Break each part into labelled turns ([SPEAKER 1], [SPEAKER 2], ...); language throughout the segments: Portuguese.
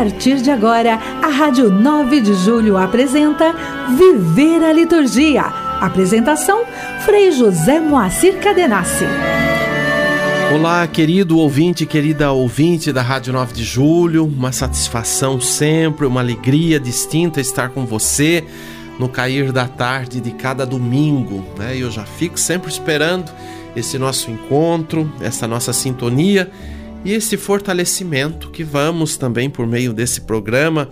[SPEAKER 1] partir de agora, a Rádio 9 de Julho apresenta Viver a Liturgia. Apresentação: Frei José Moacir Cadenassi.
[SPEAKER 2] Olá, querido ouvinte, querida ouvinte da Rádio 9 de Julho. Uma satisfação sempre, uma alegria distinta estar com você no cair da tarde de cada domingo. Né? Eu já fico sempre esperando esse nosso encontro, essa nossa sintonia e esse fortalecimento que vamos também por meio desse programa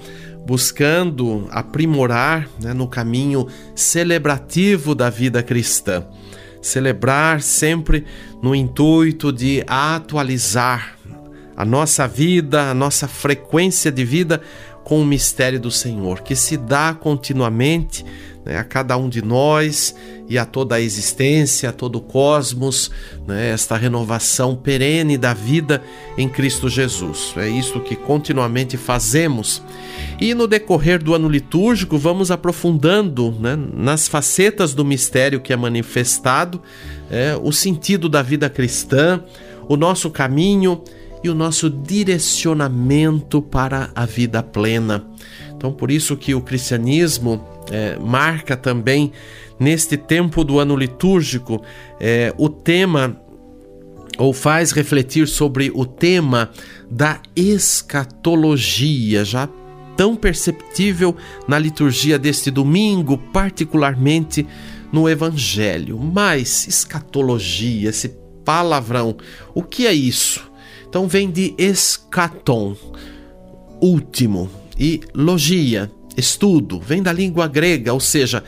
[SPEAKER 2] buscando aprimorar né, no caminho celebrativo da vida cristã. Celebrar sempre no intuito de atualizar a nossa vida, a nossa frequência de vida com o mistério do Senhor, que se dá continuamente né, a cada um de nós e a toda a existência, a todo o cosmos, né, esta renovação perene da vida em Cristo Jesus. É isso que continuamente fazemos. E no decorrer do ano litúrgico, vamos aprofundando né, nas facetas do mistério que é manifestado, é, o sentido da vida cristã, o nosso caminho e o nosso direcionamento para a vida plena. Então, por isso que o cristianismo é, marca também neste tempo do ano litúrgico é, o tema ou faz refletir sobre o tema da escatologia, já tão perceptível na liturgia deste domingo, particularmente no Evangelho. Mas escatologia, esse palavrão, o que é isso? Então vem de escaton, último, e logia, estudo, vem da língua grega, ou seja,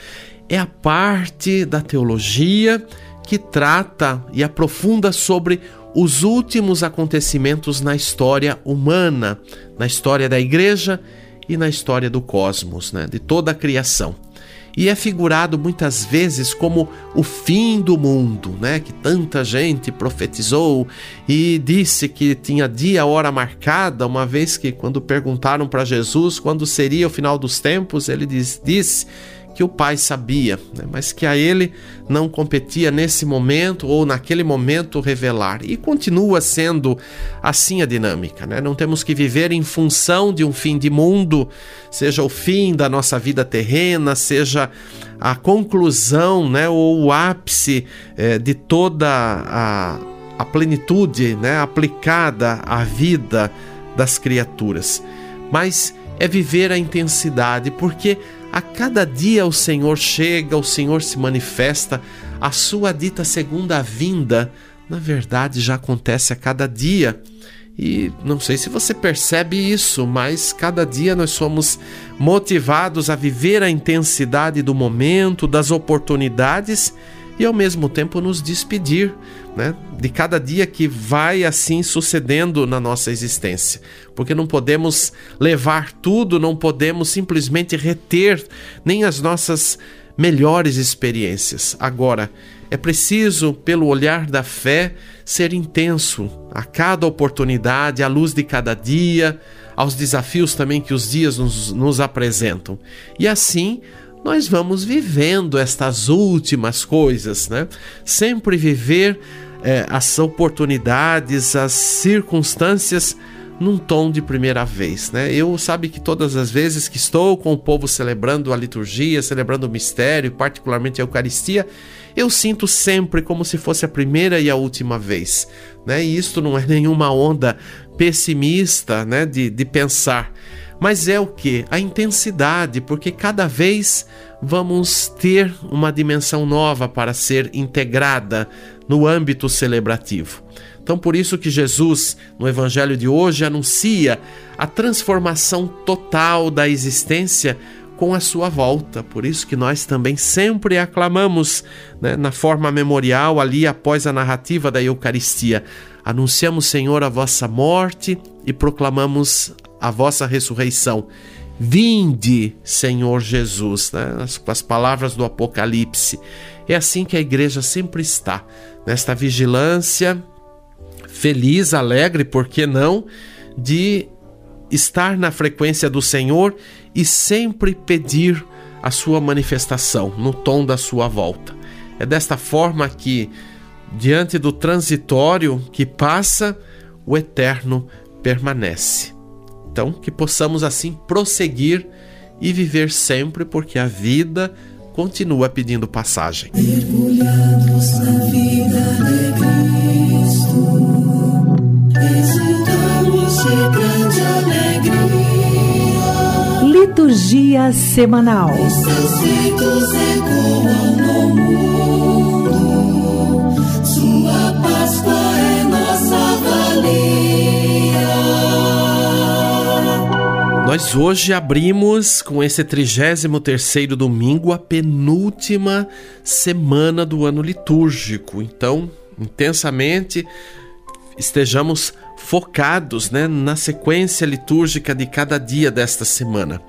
[SPEAKER 2] é a parte da teologia que trata e aprofunda sobre os últimos acontecimentos na história humana, na história da igreja e na história do cosmos, né, de toda a criação e é figurado muitas vezes como o fim do mundo, né? Que tanta gente profetizou e disse que tinha dia, hora marcada, uma vez que quando perguntaram para Jesus quando seria o final dos tempos, ele disse que o pai sabia, né? mas que a ele não competia nesse momento ou naquele momento revelar. E continua sendo assim a dinâmica. Né? Não temos que viver em função de um fim de mundo, seja o fim da nossa vida terrena, seja a conclusão né? ou o ápice é, de toda a, a plenitude né? aplicada à vida das criaturas. Mas é viver a intensidade, porque a cada dia o Senhor chega, o Senhor se manifesta, a sua dita segunda vinda, na verdade, já acontece a cada dia. E não sei se você percebe isso, mas cada dia nós somos motivados a viver a intensidade do momento, das oportunidades e ao mesmo tempo nos despedir né, de cada dia que vai assim sucedendo na nossa existência. Porque não podemos levar tudo, não podemos simplesmente reter nem as nossas melhores experiências. Agora, é preciso, pelo olhar da fé, ser intenso a cada oportunidade, à luz de cada dia, aos desafios também que os dias nos, nos apresentam. E assim nós vamos vivendo estas últimas coisas, né? Sempre viver é, as oportunidades, as circunstâncias num tom de primeira vez, né? Eu sabe que todas as vezes que estou com o povo celebrando a liturgia, celebrando o mistério, particularmente a Eucaristia, eu sinto sempre como se fosse a primeira e a última vez, né? E isto não é nenhuma onda pessimista, né? De, de pensar mas é o que? A intensidade, porque cada vez vamos ter uma dimensão nova para ser integrada no âmbito celebrativo. Então, por isso que Jesus, no Evangelho de hoje, anuncia a transformação total da existência com a sua volta. Por isso que nós também sempre aclamamos né, na forma memorial, ali após a narrativa da Eucaristia. Anunciamos, Senhor, a vossa morte e proclamamos a vossa ressurreição. Vinde, Senhor Jesus, né? com as palavras do Apocalipse. É assim que a igreja sempre está, nesta vigilância, feliz, alegre, por que não, de estar na frequência do Senhor e sempre pedir a sua manifestação no tom da sua volta. É desta forma que, diante do transitório que passa, o eterno permanece. Então, que possamos assim prosseguir e viver sempre, porque a vida continua pedindo passagem.
[SPEAKER 3] Mergulhados na vida de Cristo, exultamos de grande alegria.
[SPEAKER 1] Liturgia semanal.
[SPEAKER 3] Os seus feitos ecoam no mundo,
[SPEAKER 2] Nós hoje abrimos com esse 33º domingo a penúltima semana do ano litúrgico. Então, intensamente estejamos focados né, na sequência litúrgica de cada dia desta semana.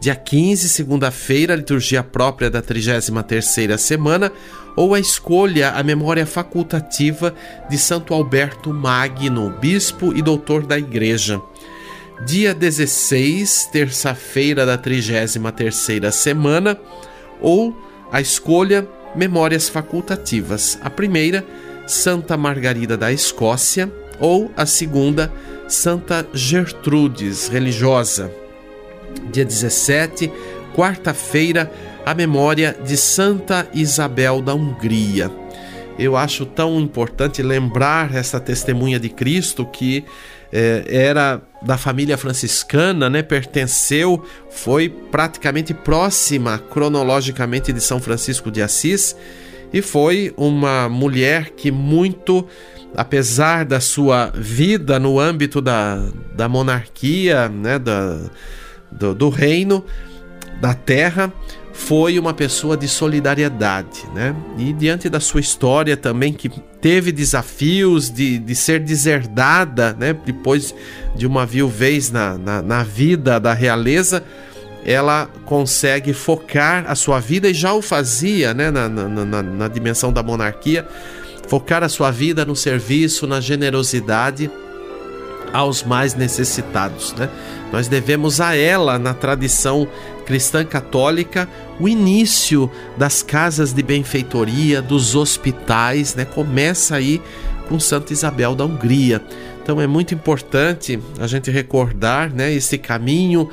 [SPEAKER 2] Dia 15, segunda-feira, a liturgia própria da 33ª semana, ou a escolha, a memória facultativa de Santo Alberto Magno, bispo e doutor da Igreja. Dia 16, terça-feira da 33ª semana, ou a escolha, memórias facultativas. A primeira, Santa Margarida da Escócia, ou a segunda, Santa Gertrudes, religiosa. Dia 17, quarta-feira, a memória de Santa Isabel da Hungria. Eu acho tão importante lembrar essa testemunha de Cristo que eh, era da família franciscana, né? Pertenceu, foi praticamente próxima cronologicamente de São Francisco de Assis e foi uma mulher que muito apesar da sua vida no âmbito da, da monarquia, né, da, do, do reino, da terra, foi uma pessoa de solidariedade, né? E diante da sua história também, que teve desafios de, de ser deserdada, né? Depois de uma viuvez na, na, na vida da realeza, ela consegue focar a sua vida e já o fazia, né? Na, na, na, dimensão da monarquia, focar a sua vida no serviço, na generosidade aos mais necessitados. Né? Nós devemos a ela, na tradição cristã católica, o início das casas de benfeitoria, dos hospitais, né? começa aí com Santa Isabel da Hungria. Então é muito importante a gente recordar né, esse caminho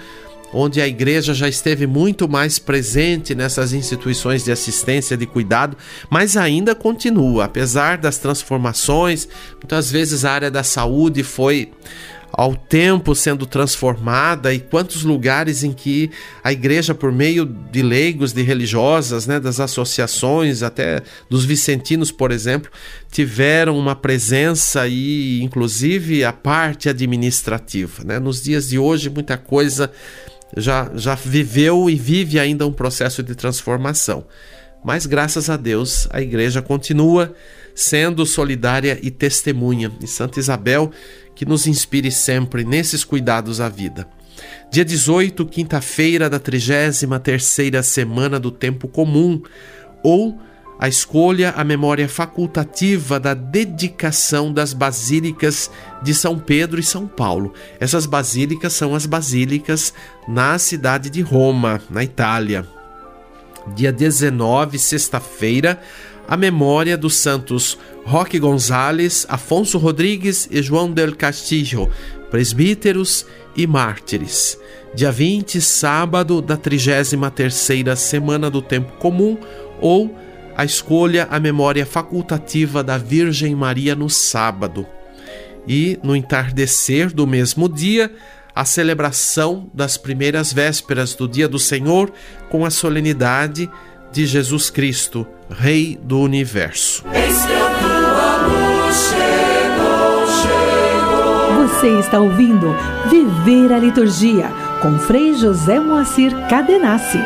[SPEAKER 2] onde a igreja já esteve muito mais presente nessas instituições de assistência, de cuidado, mas ainda continua, apesar das transformações. Muitas vezes a área da saúde foi ao tempo sendo transformada e quantos lugares em que a igreja por meio de leigos, de religiosas, né, das associações, até dos vicentinos, por exemplo, tiveram uma presença e inclusive a parte administrativa, né? Nos dias de hoje muita coisa já, já viveu e vive ainda um processo de transformação. Mas graças a Deus, a igreja continua sendo solidária e testemunha. E Santa Isabel, que nos inspire sempre nesses cuidados à vida. Dia 18, quinta-feira da 33ª semana do tempo comum, ou a escolha, a memória facultativa da dedicação das basílicas de São Pedro e São Paulo. Essas basílicas são as basílicas na cidade de Roma, na Itália. Dia 19, sexta-feira, a memória dos santos Roque Gonzales, Afonso Rodrigues e João del Castillo, presbíteros e mártires. Dia 20, sábado da 33ª semana do tempo comum ou a escolha a memória facultativa da Virgem Maria no sábado. E no entardecer do mesmo dia, a celebração das primeiras vésperas do Dia do Senhor com a solenidade de Jesus Cristo, Rei do Universo.
[SPEAKER 1] Você está ouvindo Viver a Liturgia com Frei José Moacir Cadenassi.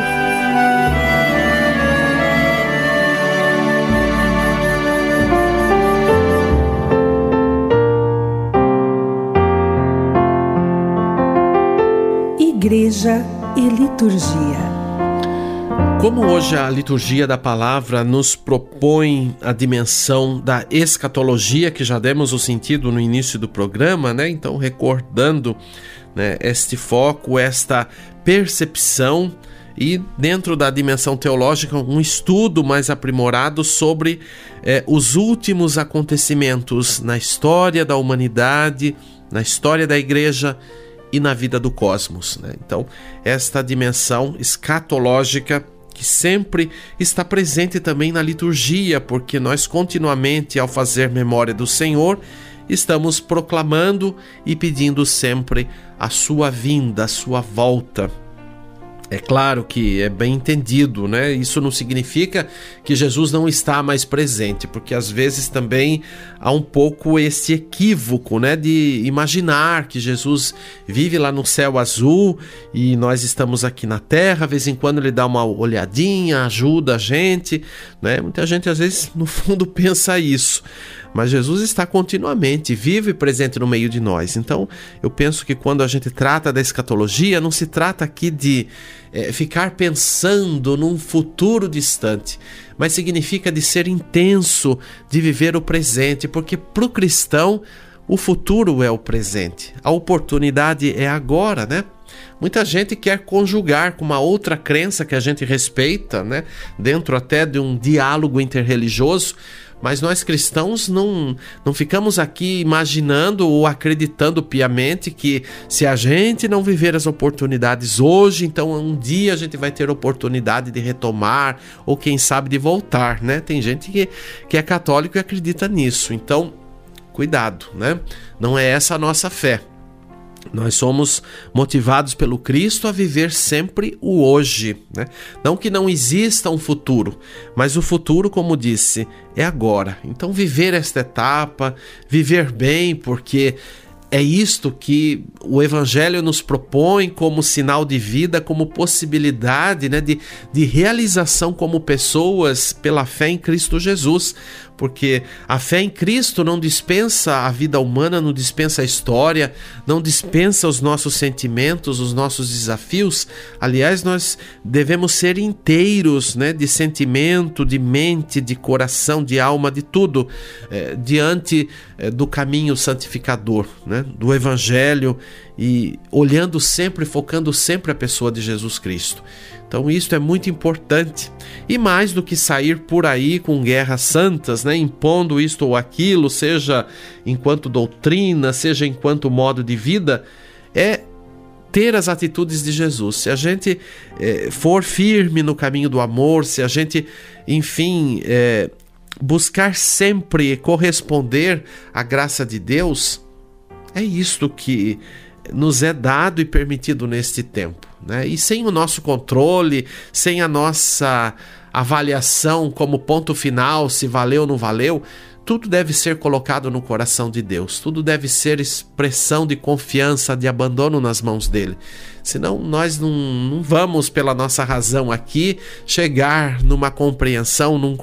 [SPEAKER 1] Igreja e Liturgia.
[SPEAKER 2] Como hoje a liturgia da palavra nos propõe a dimensão da escatologia, que já demos o sentido no início do programa, né? Então, recordando né, este foco, esta percepção, e dentro da dimensão teológica um estudo mais aprimorado sobre eh, os últimos acontecimentos na história da humanidade, na história da igreja e na vida do cosmos. Né? Então, esta dimensão escatológica que sempre está presente também na liturgia, porque nós continuamente, ao fazer memória do Senhor, estamos proclamando e pedindo sempre a sua vinda, a sua volta. É claro que é bem entendido, né? Isso não significa que Jesus não está mais presente, porque às vezes também há um pouco esse equívoco, né, de imaginar que Jesus vive lá no céu azul e nós estamos aqui na terra, de vez em quando ele dá uma olhadinha, ajuda a gente, né? Muita gente às vezes no fundo pensa isso. Mas Jesus está continuamente vivo e presente no meio de nós. Então, eu penso que quando a gente trata da escatologia, não se trata aqui de é, ficar pensando num futuro distante, mas significa de ser intenso, de viver o presente, porque para o cristão o futuro é o presente, a oportunidade é agora, né? Muita gente quer conjugar com uma outra crença que a gente respeita, né? Dentro até de um diálogo interreligioso, mas nós cristãos não, não ficamos aqui imaginando ou acreditando piamente que se a gente não viver as oportunidades hoje, então um dia a gente vai ter oportunidade de retomar ou quem sabe de voltar, né? Tem gente que, que é católico e acredita nisso. Então, cuidado, né? Não é essa a nossa fé. Nós somos motivados pelo Cristo a viver sempre o hoje. Né? Não que não exista um futuro, mas o futuro, como disse, é agora. Então, viver esta etapa, viver bem, porque é isto que o Evangelho nos propõe como sinal de vida, como possibilidade né, de, de realização como pessoas pela fé em Cristo Jesus porque a fé em Cristo não dispensa a vida humana, não dispensa a história, não dispensa os nossos sentimentos, os nossos desafios. Aliás, nós devemos ser inteiros, né, de sentimento, de mente, de coração, de alma, de tudo, é, diante é, do caminho santificador, né, do Evangelho e olhando sempre, focando sempre a pessoa de Jesus Cristo. Então isso é muito importante. E mais do que sair por aí com guerras santas, né, impondo isto ou aquilo, seja enquanto doutrina, seja enquanto modo de vida, é ter as atitudes de Jesus. Se a gente é, for firme no caminho do amor, se a gente, enfim, é, buscar sempre corresponder à graça de Deus, é isto que nos é dado e permitido neste tempo. Né? E sem o nosso controle, sem a nossa avaliação como ponto final, se valeu ou não valeu, tudo deve ser colocado no coração de Deus, tudo deve ser expressão de confiança, de abandono nas mãos dele. Senão nós não, não vamos, pela nossa razão aqui, chegar numa compreensão, num,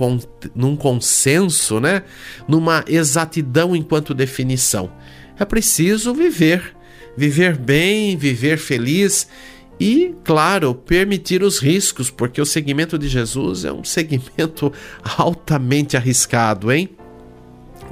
[SPEAKER 2] num consenso, né? numa exatidão enquanto definição. É preciso viver, viver bem, viver feliz e, claro, permitir os riscos, porque o segmento de Jesus é um segmento altamente arriscado, hein?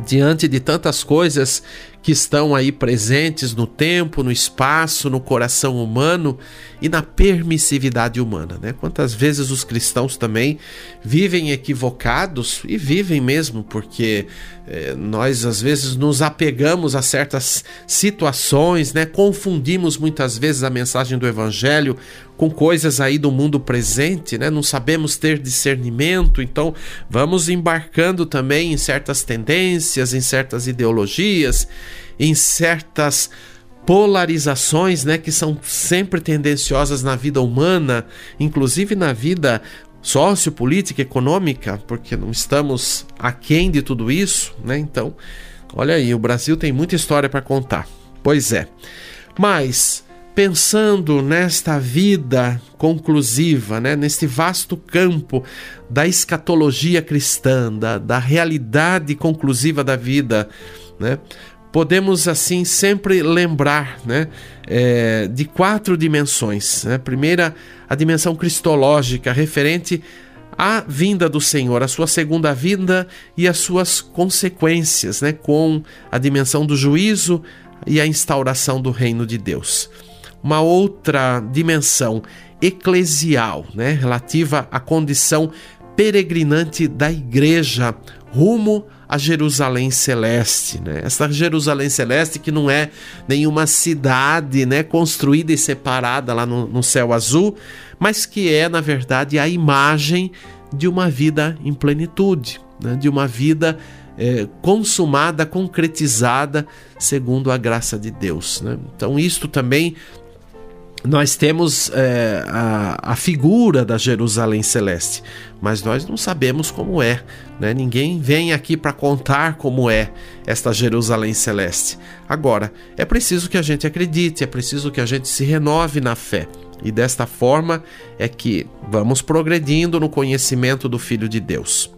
[SPEAKER 2] Diante de tantas coisas que estão aí presentes no tempo, no espaço, no coração humano e na permissividade humana, né? Quantas vezes os cristãos também vivem equivocados e vivem mesmo, porque é, nós às vezes nos apegamos a certas situações, né? Confundimos muitas vezes a mensagem do evangelho com coisas aí do mundo presente, né? Não sabemos ter discernimento, então vamos embarcando também em certas tendências, em certas ideologias, em certas polarizações, né, que são sempre tendenciosas na vida humana, inclusive na vida sociopolítica, econômica, porque não estamos aquém de tudo isso, né? Então, olha aí, o Brasil tem muita história para contar. Pois é. Mas pensando nesta vida conclusiva, né, neste vasto campo da escatologia cristã, da, da realidade conclusiva da vida, né, podemos assim sempre lembrar né, é, de quatro dimensões. Né? Primeira, a dimensão cristológica, referente à vinda do Senhor, a sua segunda vinda e as suas consequências, né, com a dimensão do juízo e a instauração do reino de Deus. Uma outra dimensão eclesial, né, relativa à condição peregrinante da igreja rumo a Jerusalém Celeste, né? Essa Jerusalém Celeste que não é nenhuma cidade, né, construída e separada lá no, no céu azul, mas que é, na verdade, a imagem de uma vida em plenitude, né? de uma vida é, consumada, concretizada segundo a graça de Deus. Né? Então, isto também nós temos é, a, a, figura da Jerusalém Celeste, mas nós não sabemos como é. Né? Ninguém vem aqui para contar como é esta Jerusalém Celeste. Agora, é preciso que a gente acredite, é preciso que a gente se renove na fé. E desta forma é que vamos progredindo no conhecimento do Filho de Deus.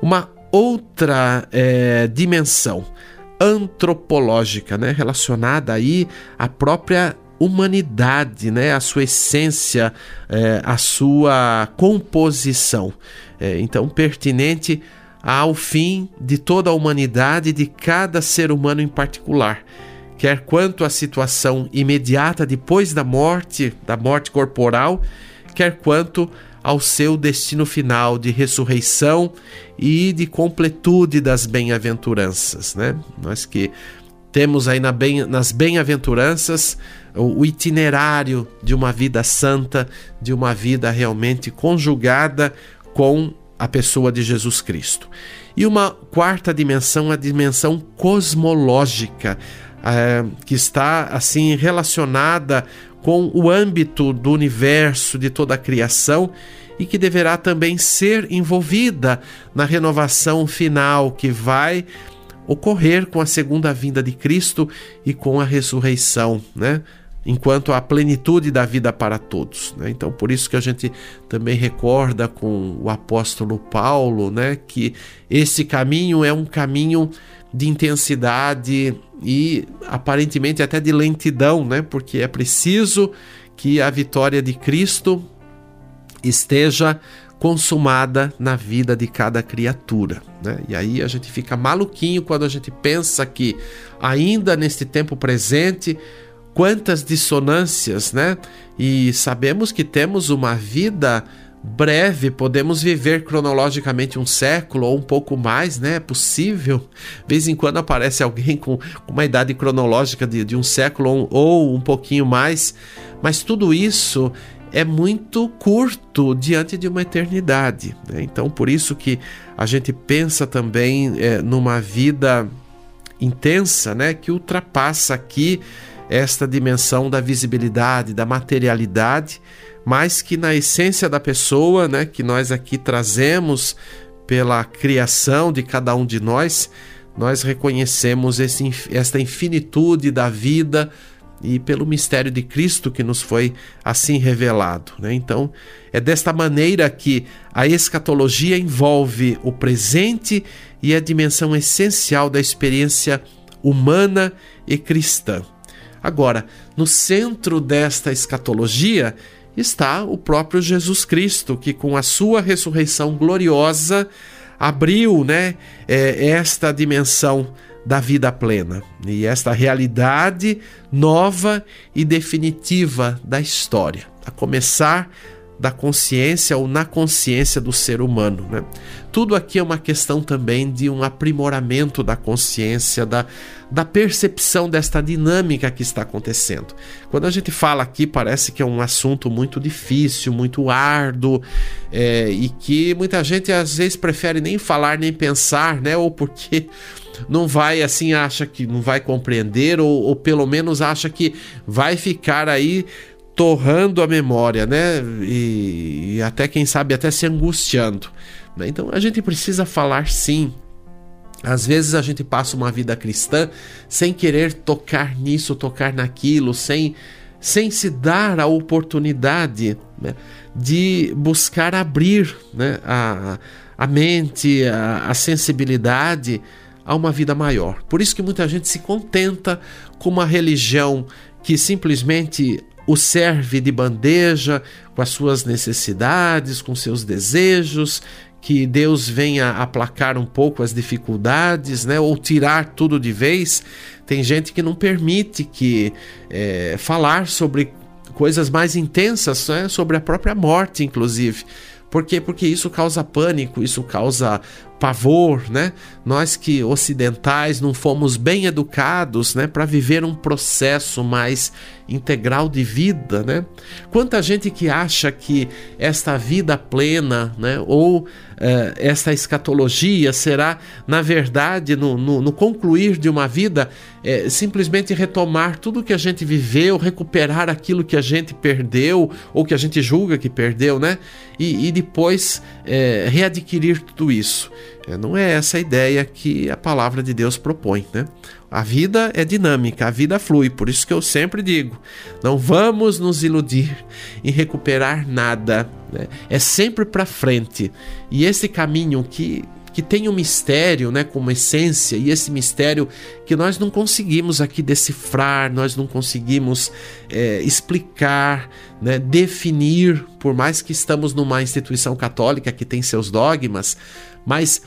[SPEAKER 2] Uma outra é, dimensão antropológica, né, relacionada aí à própria humanidade, né, a sua essência, é, a sua composição. É, então, pertinente ao fim de toda a humanidade, de cada ser humano em particular, quer quanto à situação imediata depois da morte, da morte corporal, quer quanto ao seu destino final de ressurreição e de completude das bem-aventuranças, né? Nós que temos aí na bem, nas bem-aventuranças o, o itinerário de uma vida santa, de uma vida realmente conjugada com a pessoa de Jesus Cristo. E uma quarta dimensão, a dimensão cosmológica, é, que está assim relacionada com o âmbito do universo, de toda a criação e que deverá também ser envolvida na renovação final que vai ocorrer com a segunda vinda de Cristo e com a ressurreição, né? Enquanto a plenitude da vida para todos. Né? Então, por isso que a gente também recorda com o apóstolo Paulo, né, que esse caminho é um caminho de intensidade e aparentemente até de lentidão, né? Porque é preciso que a vitória de Cristo esteja consumada na vida de cada criatura. Né? E aí a gente fica maluquinho quando a gente pensa que, ainda neste tempo presente, quantas dissonâncias, né? E sabemos que temos uma vida breve, podemos viver cronologicamente um século ou um pouco mais, né? É possível. De vez em quando aparece alguém com uma idade cronológica de, de um século ou, ou um pouquinho mais, mas tudo isso é muito curto diante de uma eternidade. Né? Então, por isso que a gente pensa também é, numa vida intensa, né, que ultrapassa aqui esta dimensão da visibilidade, da materialidade, mas que na essência da pessoa, né, que nós aqui trazemos pela criação de cada um de nós, nós reconhecemos esse, esta infinitude da vida e pelo mistério de Cristo que nos foi assim revelado. Né? Então, é desta maneira que a escatologia envolve o presente e a dimensão essencial da experiência humana e cristã. Agora, no centro desta escatologia está o próprio Jesus Cristo, que com a sua ressurreição gloriosa abriu né, é, esta dimensão da vida plena. E esta realidade nova e definitiva da história, a começar da consciência ou na consciência do ser humano. Né? Tudo aqui é uma questão também de um aprimoramento da consciência, da, da percepção desta dinâmica que está acontecendo. Quando a gente fala aqui, parece que é um assunto muito difícil, muito árduo, é, e que muita gente às vezes prefere nem falar nem pensar, né? ou porque não vai assim, acha que não vai compreender, ou, ou pelo menos acha que vai ficar aí torrando a memória, né? E, e até quem sabe até se angustiando. Né? Então a gente precisa falar sim. Às vezes a gente passa uma vida cristã sem querer tocar nisso, tocar naquilo, sem, sem se dar a oportunidade né, de buscar abrir né, a, a mente, a, a sensibilidade a uma vida maior. Por isso que muita gente se contenta com uma religião que simplesmente o serve de bandeja com as suas necessidades, com seus desejos, que Deus venha aplacar um pouco as dificuldades, né, ou tirar tudo de vez. Tem gente que não permite que é, falar sobre coisas mais intensas né, sobre a própria morte, inclusive. Por quê? Porque isso causa pânico, isso causa pavor, né? Nós que ocidentais não fomos bem educados, né, para viver um processo mais integral de vida, né? Quanta gente que acha que esta vida plena, né, ou uh, esta escatologia será, na verdade, no, no, no concluir de uma vida, é, simplesmente retomar tudo que a gente viveu, recuperar aquilo que a gente perdeu ou que a gente julga que perdeu, né? E, e depois é, readquirir tudo isso. É, não é essa a ideia que a palavra de Deus propõe, né? A vida é dinâmica, a vida flui, por isso que eu sempre digo: não vamos nos iludir em recuperar nada, né? é sempre para frente. E esse caminho que, que tem um mistério, né, como essência, e esse mistério que nós não conseguimos aqui decifrar, nós não conseguimos é, explicar, né, definir, por mais que estamos numa instituição católica que tem seus dogmas, mas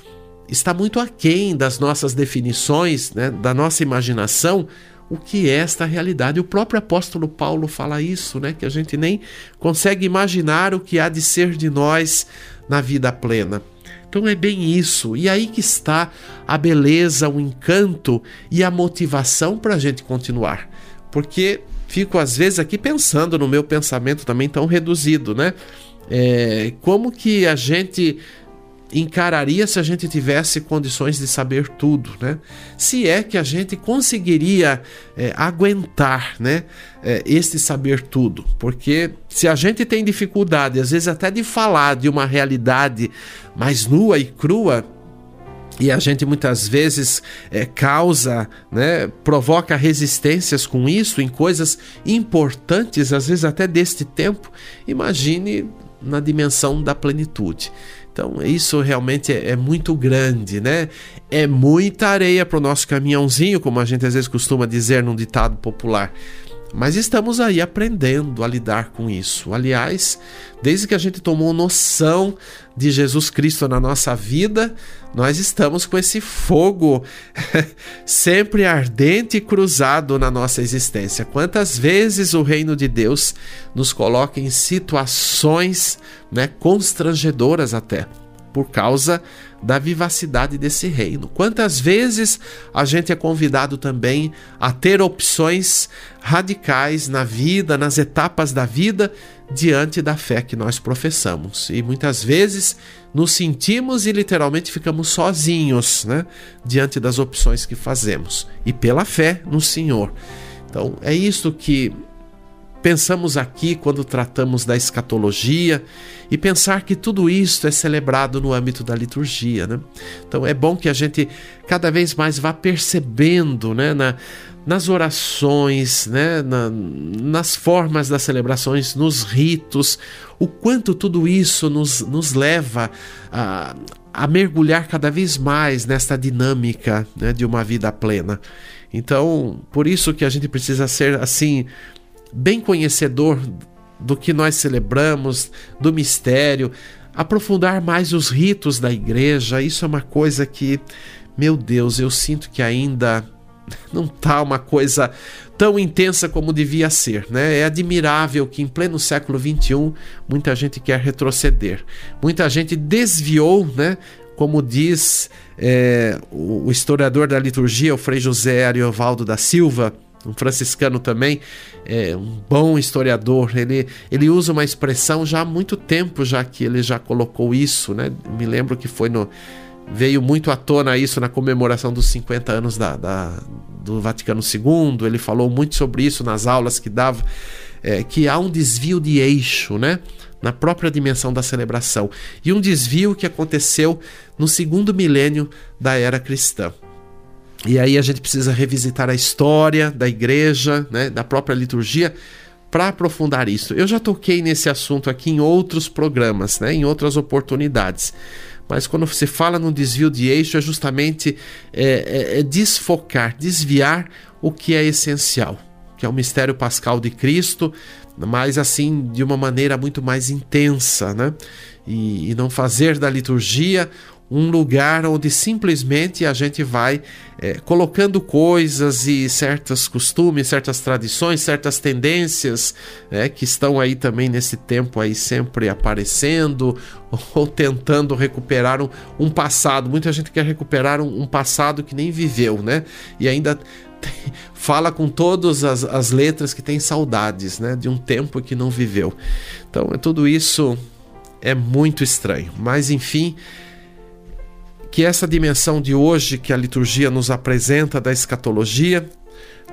[SPEAKER 2] está muito aquém das nossas definições, né, da nossa imaginação, o que é esta realidade. O próprio apóstolo Paulo fala isso, né, que a gente nem consegue imaginar o que há de ser de nós na vida plena. Então é bem isso. E aí que está a beleza, o encanto e a motivação para a gente continuar. Porque fico às vezes aqui pensando no meu pensamento também tão reduzido, né? É, como que a gente encararia se a gente tivesse condições de saber tudo, né? Se é que a gente conseguiria é, aguentar, né, é, este saber tudo, porque se a gente tem dificuldade, às vezes até de falar de uma realidade mais nua e crua, e a gente muitas vezes é, causa, né, provoca resistências com isso em coisas importantes, às vezes até deste tempo. Imagine na dimensão da plenitude. Então, isso realmente é, é muito grande, né? É muita areia para o nosso caminhãozinho, como a gente às vezes costuma dizer num ditado popular. Mas estamos aí aprendendo a lidar com isso. Aliás, desde que a gente tomou noção de Jesus Cristo na nossa vida, nós estamos com esse fogo sempre ardente e cruzado na nossa existência. Quantas vezes o reino de Deus nos coloca em situações né, constrangedoras até por causa da vivacidade desse reino. Quantas vezes a gente é convidado também a ter opções radicais na vida, nas etapas da vida, diante da fé que nós professamos. E muitas vezes nos sentimos e literalmente ficamos sozinhos, né, diante das opções que fazemos. E pela fé no Senhor. Então, é isso que pensamos aqui quando tratamos da escatologia e pensar que tudo isso é celebrado no âmbito da liturgia. Né? Então é bom que a gente cada vez mais vá percebendo né, na, nas orações, né, na, nas formas das celebrações, nos ritos, o quanto tudo isso nos, nos leva a, a mergulhar cada vez mais nesta dinâmica né, de uma vida plena. Então, por isso que a gente precisa ser assim bem conhecedor do que nós celebramos, do mistério, aprofundar mais os ritos da igreja. Isso é uma coisa que, meu Deus, eu sinto que ainda não tá uma coisa tão intensa como devia ser, né? É admirável que em pleno século XXI muita gente quer retroceder, muita gente desviou, né? Como diz é, o historiador da liturgia, o Frei José Ariovaldo da Silva, um franciscano também, é, um bom historiador, ele, ele usa uma expressão já há muito tempo, já que ele já colocou isso, né? Me lembro que foi no. Veio muito à tona isso na comemoração dos 50 anos da, da do Vaticano II, ele falou muito sobre isso nas aulas que dava, é, que há um desvio de eixo, né? Na própria dimensão da celebração. E um desvio que aconteceu no segundo milênio da era cristã. E aí a gente precisa revisitar a história da igreja, né, da própria liturgia, para aprofundar isso. Eu já toquei nesse assunto aqui em outros programas, né, em outras oportunidades. Mas quando você fala num desvio de eixo, é justamente é, é, é desfocar, desviar o que é essencial, que é o mistério pascal de Cristo, mas assim de uma maneira muito mais intensa, né? E, e não fazer da liturgia um lugar onde simplesmente a gente vai é, colocando coisas e certos costumes, certas tradições, certas tendências é, que estão aí também nesse tempo aí sempre aparecendo ou tentando recuperar um, um passado. Muita gente quer recuperar um, um, passado que nem viveu, né? E ainda tem, fala com todas as, as letras que tem saudades, né? De um tempo que não viveu. Então, é tudo isso é muito estranho. Mas enfim que essa dimensão de hoje que a liturgia nos apresenta da escatologia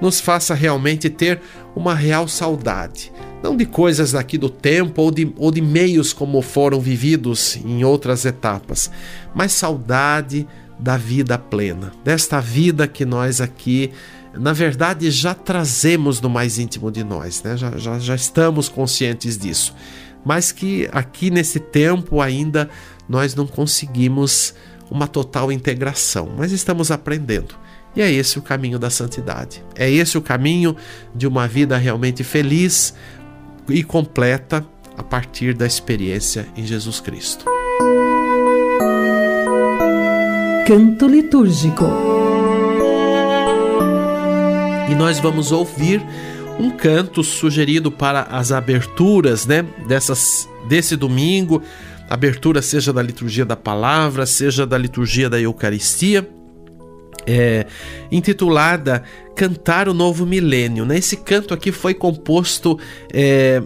[SPEAKER 2] nos faça realmente ter uma real saudade, não de coisas daqui do tempo ou de, ou de meios como foram vividos em outras etapas, mas saudade da vida plena, desta vida que nós aqui, na verdade, já trazemos no mais íntimo de nós, né? já, já, já estamos conscientes disso, mas que aqui nesse tempo ainda nós não conseguimos uma total integração, mas estamos aprendendo. E é esse o caminho da santidade. É esse o caminho de uma vida realmente feliz e completa a partir da experiência em Jesus Cristo.
[SPEAKER 1] Canto litúrgico.
[SPEAKER 2] E nós vamos ouvir um canto sugerido para as aberturas, né, dessas desse domingo, abertura seja da liturgia da palavra, seja da liturgia da Eucaristia, é, intitulada Cantar o Novo Milênio. Né? Esse canto aqui foi composto é,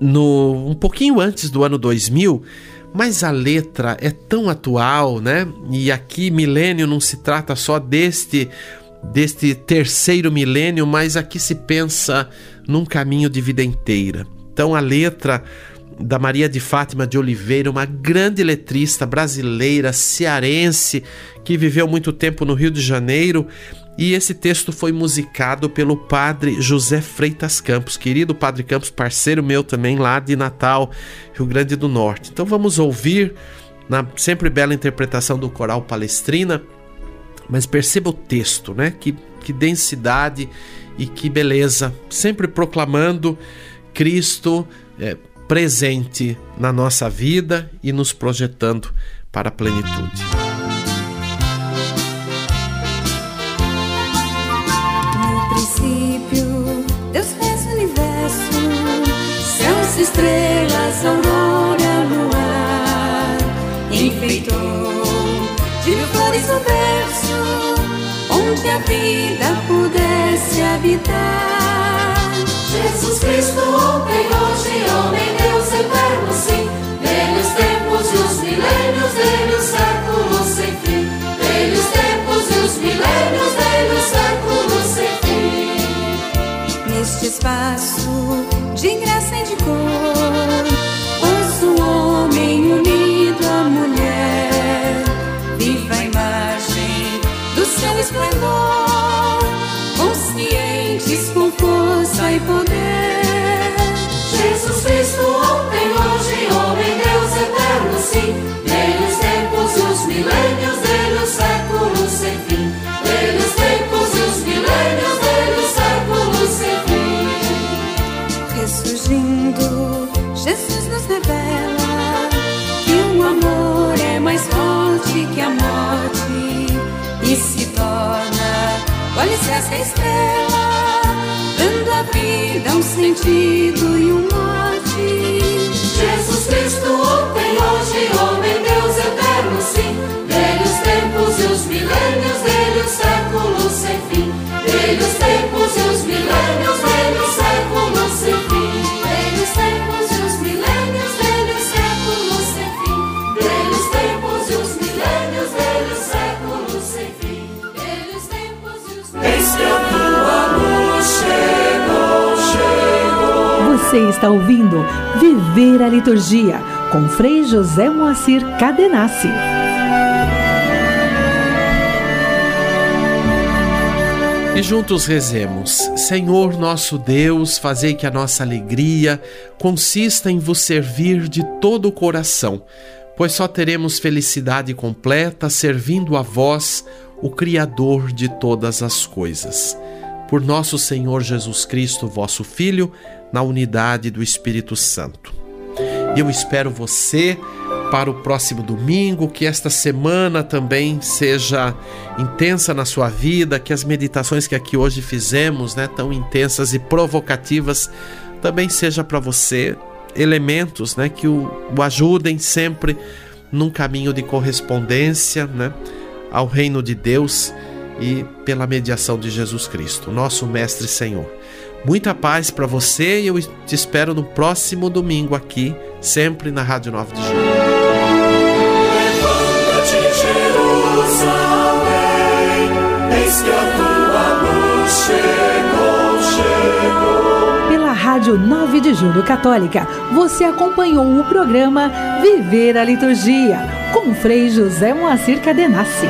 [SPEAKER 2] no, um pouquinho antes do ano 2000, mas a letra é tão atual, né? E aqui milênio não se trata só deste deste terceiro milênio, mas aqui se pensa num caminho de vida inteira. Então a letra da Maria de Fátima de Oliveira, uma grande letrista brasileira, cearense, que viveu muito tempo no Rio de Janeiro. E esse texto foi musicado pelo padre José Freitas Campos, querido padre Campos, parceiro meu também lá de Natal, Rio Grande do Norte. Então vamos ouvir, na sempre bela interpretação do coral Palestrina, mas perceba o texto, né? Que, que densidade e que beleza, sempre proclamando Cristo. É, presente na nossa vida e nos projetando para a plenitude.
[SPEAKER 4] No princípio, Deus fez o universo, céus, estrelas, aurora, luar, enfeitou de flores o verso, onde a vida pudesse habitar.
[SPEAKER 3] Jesus Cristo, ontem, hoje, homem, Eterno, sim.
[SPEAKER 4] Vida
[SPEAKER 1] Você está ouvindo Viver a Liturgia com Frei José Moacir Cadenassi.
[SPEAKER 2] E juntos rezemos: Senhor nosso Deus, fazei que a nossa alegria consista em vos servir de todo o coração, pois só teremos felicidade completa servindo a vós, o Criador de todas as coisas. Por nosso Senhor Jesus Cristo, vosso Filho, na unidade do Espírito Santo. Eu espero você para o próximo domingo, que esta semana também seja intensa na sua vida, que as meditações que aqui hoje fizemos, né, tão intensas e provocativas, também seja para você elementos, né, que o, o ajudem sempre num caminho de correspondência, né, ao reino de Deus e pela mediação de Jesus Cristo, nosso mestre Senhor. Muita paz para você e eu te espero no próximo domingo aqui, sempre na Rádio 9 de Julho.
[SPEAKER 1] Pela Rádio 9 de Julho Católica, você acompanhou o programa Viver a Liturgia, com Frei José Moacir Cadenassi.